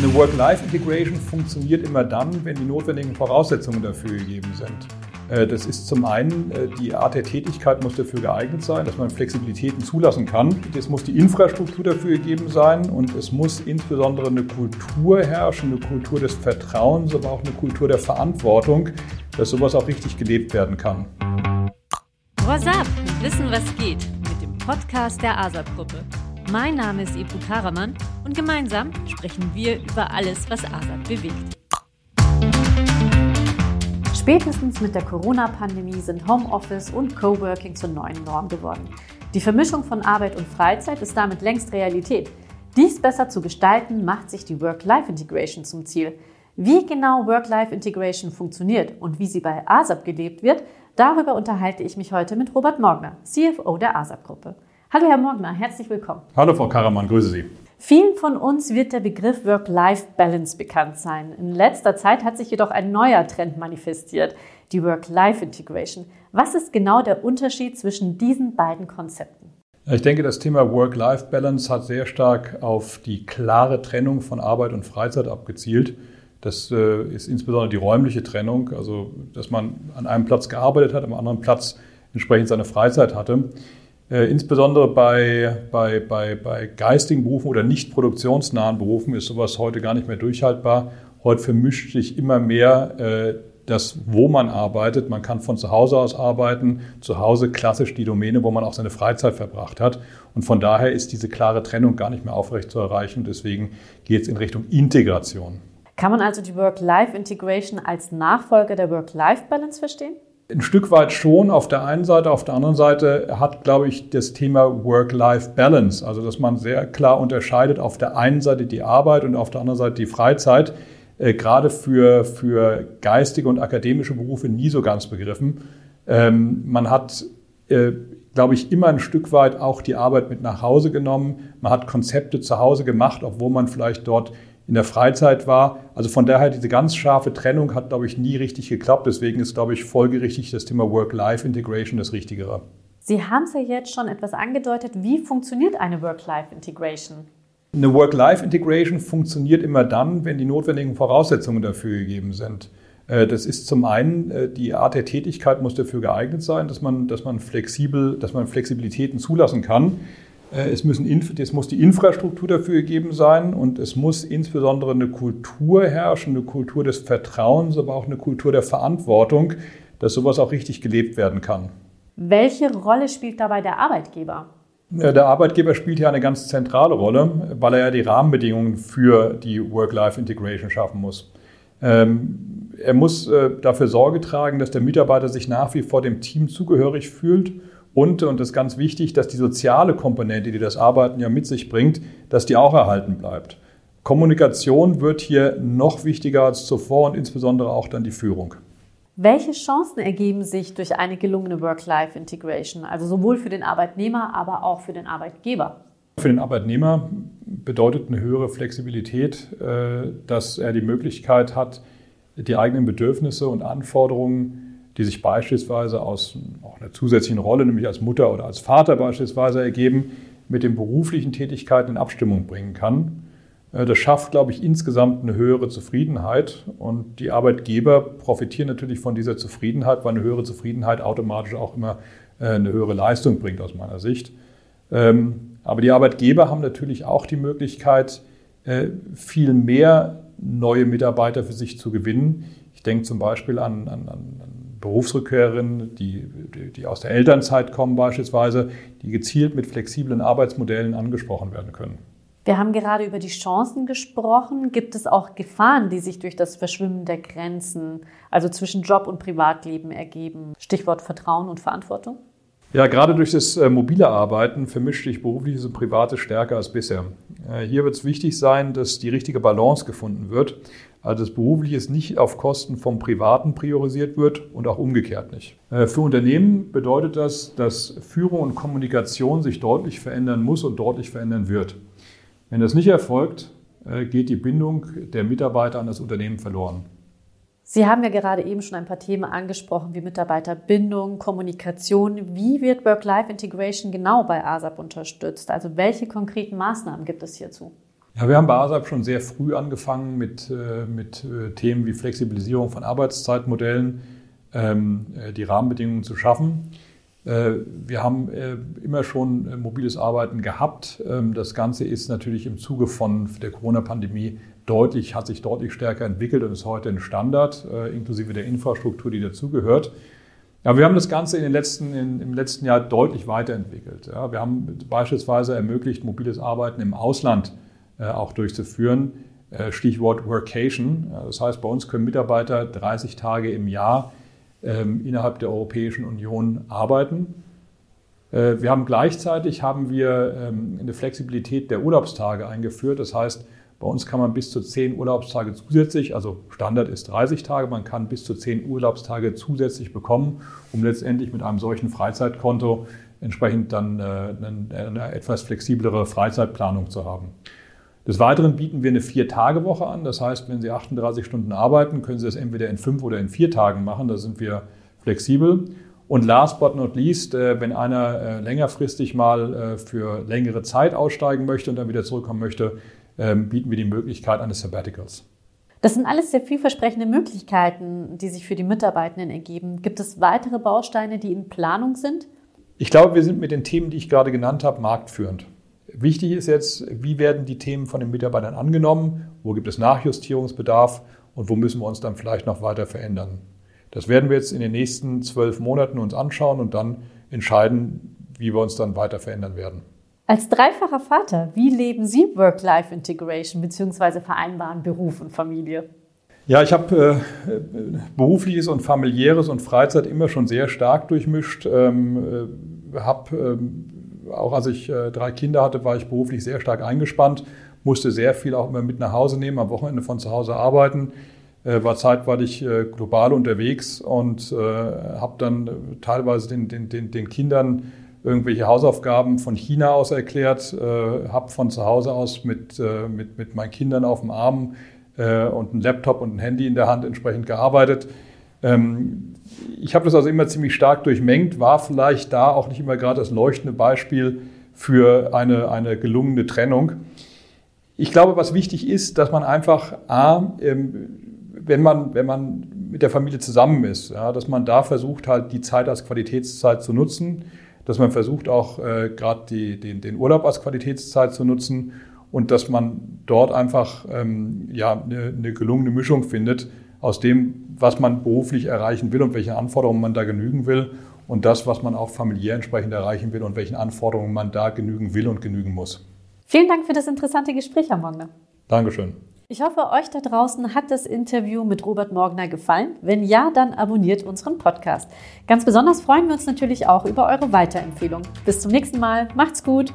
Eine Work-Life-Integration funktioniert immer dann, wenn die notwendigen Voraussetzungen dafür gegeben sind. Äh, das ist zum einen, äh, die Art der Tätigkeit muss dafür geeignet sein, dass man Flexibilitäten zulassen kann. Es muss die Infrastruktur dafür gegeben sein und es muss insbesondere eine Kultur herrschen, eine Kultur des Vertrauens, aber auch eine Kultur der Verantwortung, dass sowas auch richtig gelebt werden kann. What's up? Wissen, was geht mit dem Podcast der ASAP-Gruppe. Mein Name ist Ebru Karaman und gemeinsam sprechen wir über alles, was ASAP bewegt. Spätestens mit der Corona-Pandemie sind Homeoffice und Coworking zur neuen Norm geworden. Die Vermischung von Arbeit und Freizeit ist damit längst Realität. Dies besser zu gestalten, macht sich die Work-Life-Integration zum Ziel. Wie genau Work-Life-Integration funktioniert und wie sie bei ASAP gelebt wird, darüber unterhalte ich mich heute mit Robert Morgner, CFO der ASAP-Gruppe. Hallo Herr Morgner, herzlich willkommen. Hallo Frau Karaman, grüße Sie. Vielen von uns wird der Begriff Work-Life-Balance bekannt sein. In letzter Zeit hat sich jedoch ein neuer Trend manifestiert, die Work-Life-Integration. Was ist genau der Unterschied zwischen diesen beiden Konzepten? Ich denke, das Thema Work-Life-Balance hat sehr stark auf die klare Trennung von Arbeit und Freizeit abgezielt. Das äh, ist insbesondere die räumliche Trennung, also dass man an einem Platz gearbeitet hat, am anderen Platz entsprechend seine Freizeit hatte. Äh, insbesondere bei, bei, bei, bei geistigen Berufen oder nicht produktionsnahen Berufen ist sowas heute gar nicht mehr durchhaltbar. Heute vermischt sich immer mehr äh, das, wo man arbeitet. Man kann von zu Hause aus arbeiten. Zu Hause klassisch die Domäne, wo man auch seine Freizeit verbracht hat. Und von daher ist diese klare Trennung gar nicht mehr aufrecht zu erreichen. Deswegen geht es in Richtung Integration. Kann man also die Work-Life-Integration als Nachfolger der Work-Life-Balance verstehen? Ein Stück weit schon auf der einen Seite, auf der anderen Seite hat, glaube ich, das Thema Work-Life-Balance, also dass man sehr klar unterscheidet, auf der einen Seite die Arbeit und auf der anderen Seite die Freizeit, äh, gerade für, für geistige und akademische Berufe nie so ganz begriffen. Ähm, man hat, äh, glaube ich, immer ein Stück weit auch die Arbeit mit nach Hause genommen. Man hat Konzepte zu Hause gemacht, obwohl man vielleicht dort in der Freizeit war. Also von daher, diese ganz scharfe Trennung hat, glaube ich, nie richtig geklappt. Deswegen ist, glaube ich, folgerichtig das Thema Work-Life-Integration das Richtigere. Sie haben es ja jetzt schon etwas angedeutet. Wie funktioniert eine Work-Life-Integration? Eine Work-Life-Integration funktioniert immer dann, wenn die notwendigen Voraussetzungen dafür gegeben sind. Äh, das ist zum einen, äh, die Art der Tätigkeit muss dafür geeignet sein, dass man, dass man flexibel, dass man Flexibilitäten zulassen kann. Äh, es, müssen, es muss die Infrastruktur dafür gegeben sein und es muss insbesondere eine Kultur herrschen, eine Kultur des Vertrauens, aber auch eine Kultur der Verantwortung, dass sowas auch richtig gelebt werden kann. Welche Rolle spielt dabei der Arbeitgeber? Der Arbeitgeber spielt hier eine ganz zentrale Rolle, weil er ja die Rahmenbedingungen für die Work-Life-Integration schaffen muss. Ähm, er muss äh, dafür Sorge tragen, dass der Mitarbeiter sich nach wie vor dem Team zugehörig fühlt und, und das ist ganz wichtig, dass die soziale Komponente, die das Arbeiten ja mit sich bringt, dass die auch erhalten bleibt. Kommunikation wird hier noch wichtiger als zuvor und insbesondere auch dann die Führung. Welche Chancen ergeben sich durch eine gelungene Work-Life-Integration, also sowohl für den Arbeitnehmer, aber auch für den Arbeitgeber? Für den Arbeitnehmer bedeutet eine höhere Flexibilität, äh, dass er die Möglichkeit hat, die eigenen Bedürfnisse und Anforderungen die sich beispielsweise aus auch einer zusätzlichen Rolle, nämlich als Mutter oder als Vater beispielsweise ergeben, mit den beruflichen Tätigkeiten in Abstimmung bringen kann. Äh, das schafft, glaube ich, insgesamt eine höhere Zufriedenheit und die Arbeitgeber profitieren natürlich von dieser Zufriedenheit, weil eine höhere Zufriedenheit automatisch auch immer äh, eine höhere Leistung bringt aus meiner Sicht. Ähm, aber die Arbeitgeber haben natürlich auch die Möglichkeit, äh, viel mehr neue Mitarbeiter für sich zu gewinnen. Ich denke zum Beispiel an, an, an Berufsrückkehrerinnen, die, die aus der Elternzeit kommen beispielsweise, die gezielt mit flexiblen Arbeitsmodellen angesprochen werden können. Wir haben gerade über die Chancen gesprochen. Gibt es auch Gefahren, die sich durch das Verschwimmen der Grenzen, also zwischen Job und Privatleben, ergeben? Stichwort Vertrauen und Verantwortung? Ja, gerade durch das äh, mobile Arbeiten vermischt sich berufliches und privates stärker als bisher. Äh, hier wird es wichtig sein, dass die richtige Balance gefunden wird. Also das Berufliche nicht auf Kosten vom Privaten priorisiert wird und auch umgekehrt nicht. Äh, für Unternehmen bedeutet das, dass Führung und Kommunikation sich deutlich verändern muss und deutlich verändern wird. Wenn das nicht erfolgt, äh, geht die Bindung der Mitarbeiter an das Unternehmen verloren. Sie haben ja gerade eben schon ein paar Themen angesprochen, wie Mitarbeiterbindung, Kommunikation. Wie wird Work-Life-Integration genau bei ASAP unterstützt? Also welche konkreten Maßnahmen gibt es hierzu? Ja, wir haben bei ASAP schon sehr früh angefangen mit, äh, mit äh, Themen wie Flexibilisierung von Arbeitszeitmodellen, ähm, äh, die Rahmenbedingungen zu schaffen. Wir haben immer schon mobiles Arbeiten gehabt. Ähm, das Ganze ist natürlich im Zuge von der Corona-Pandemie deutlich, hat sich deutlich stärker entwickelt und ist heute ein Standard, inklusive der Infrastruktur, die dazugehört. Ja, wir haben das Ganze in den letzten, in, im letzten Jahr deutlich weiterentwickelt. Ja, wir haben beispielsweise ermöglicht, mobiles Arbeiten im Ausland auch durchzuführen. Äh, Stichwort Workation. Das heißt, bei uns können Mitarbeiter 30 Tage im Jahr ähm, innerhalb der Europäischen Union arbeiten. Äh, wir haben gleichzeitig haben wir ähm, eine Flexibilität der Urlaubstage eingeführt. Das heißt, bei uns kann man bis zu 10 Urlaubstage zusätzlich, also Standard ist 30 Tage, man kann bis zu 10 Urlaubstage zusätzlich bekommen, um letztendlich mit einem solchen Freizeitkonto entsprechend dann eine etwas flexiblere Freizeitplanung zu haben. Des Weiteren bieten wir eine Vier-Tage-Woche an. Das heißt, wenn Sie 38 Stunden arbeiten, können Sie das entweder in fünf oder in vier Tagen machen. Da sind wir flexibel. Und last but not least, äh, wenn einer äh, längerfristig mal äh, für längere Zeit aussteigen möchte und dann wieder zurückkommen möchte, ähm, bieten wir die Möglichkeit eines Sabbaticals. Das sind alles sehr vielversprechende Möglichkeiten, die sich für die Mitarbeitenden ergeben. Gibt es weitere Bausteine, die in Planung sind? Ich glaube, wir sind mit den Themen, die ich gerade genannt habe, marktführend. Wichtig ist jetzt, wie werden die Themen von den Mitarbeitern angenommen, wo gibt es Nachjustierungsbedarf und wo müssen wir uns dann vielleicht noch weiter verändern. Das werden wir jetzt in den nächsten zwölf Monaten uns anschauen und dann entscheiden, wie wir uns dann weiter verändern werden. Als dreifacher Vater, wie leben Sie Work-Life-Integration bzw. vereinbaren Beruf und Familie? Ja, ich habe äh, berufliches und familiäres und Freizeit immer schon sehr stark durchmischt. Ähm, äh, habe ähm, auch als ich äh, drei Kinder hatte, war ich beruflich sehr stark eingespannt, musste sehr viel auch immer mit nach Hause nehmen, am Wochenende von zu Hause arbeiten, äh, war zeitweilig äh, global unterwegs und habe dann teilweise den, den, den, den Kindern irgendwelche Hausaufgaben von China aus erklärt, habe von zu Hause aus mit, mit, mit meinen Kindern auf dem Arm und einem Laptop und ein Handy in der Hand entsprechend gearbeitet. Ähm, ich habe das also immer ziemlich stark durchmengt, war vielleicht da auch nicht immer gerade das leuchtende Beispiel für eine, eine gelungene Trennung. Ich glaube, was wichtig ist, dass man einfach, A, ähm, wenn man, wenn man mit der Familie zusammen ist, ja, dass man da versucht, halt die Zeit als Qualitätszeit zu nutzen, dass man versucht auch äh, gerade den, den Urlaub als Qualitätszeit zu nutzen und dass man dort einfach ähm, ja, eine, eine gelungene Mischung findet aus dem, was man beruflich erreichen will und welchen Anforderungen man da genügen will und das, was man auch familiär entsprechend erreichen will und welchen Anforderungen man da genügen will und genügen muss. Vielen Dank für das interessante Gespräch, Herr Morgner. Dankeschön. Ich hoffe, euch da draußen hat das Interview mit Robert Morgner gefallen. Wenn ja, dann abonniert unseren Podcast. Ganz besonders freuen wir uns natürlich auch über eure Weiterempfehlung. Bis zum nächsten Mal. Macht's gut.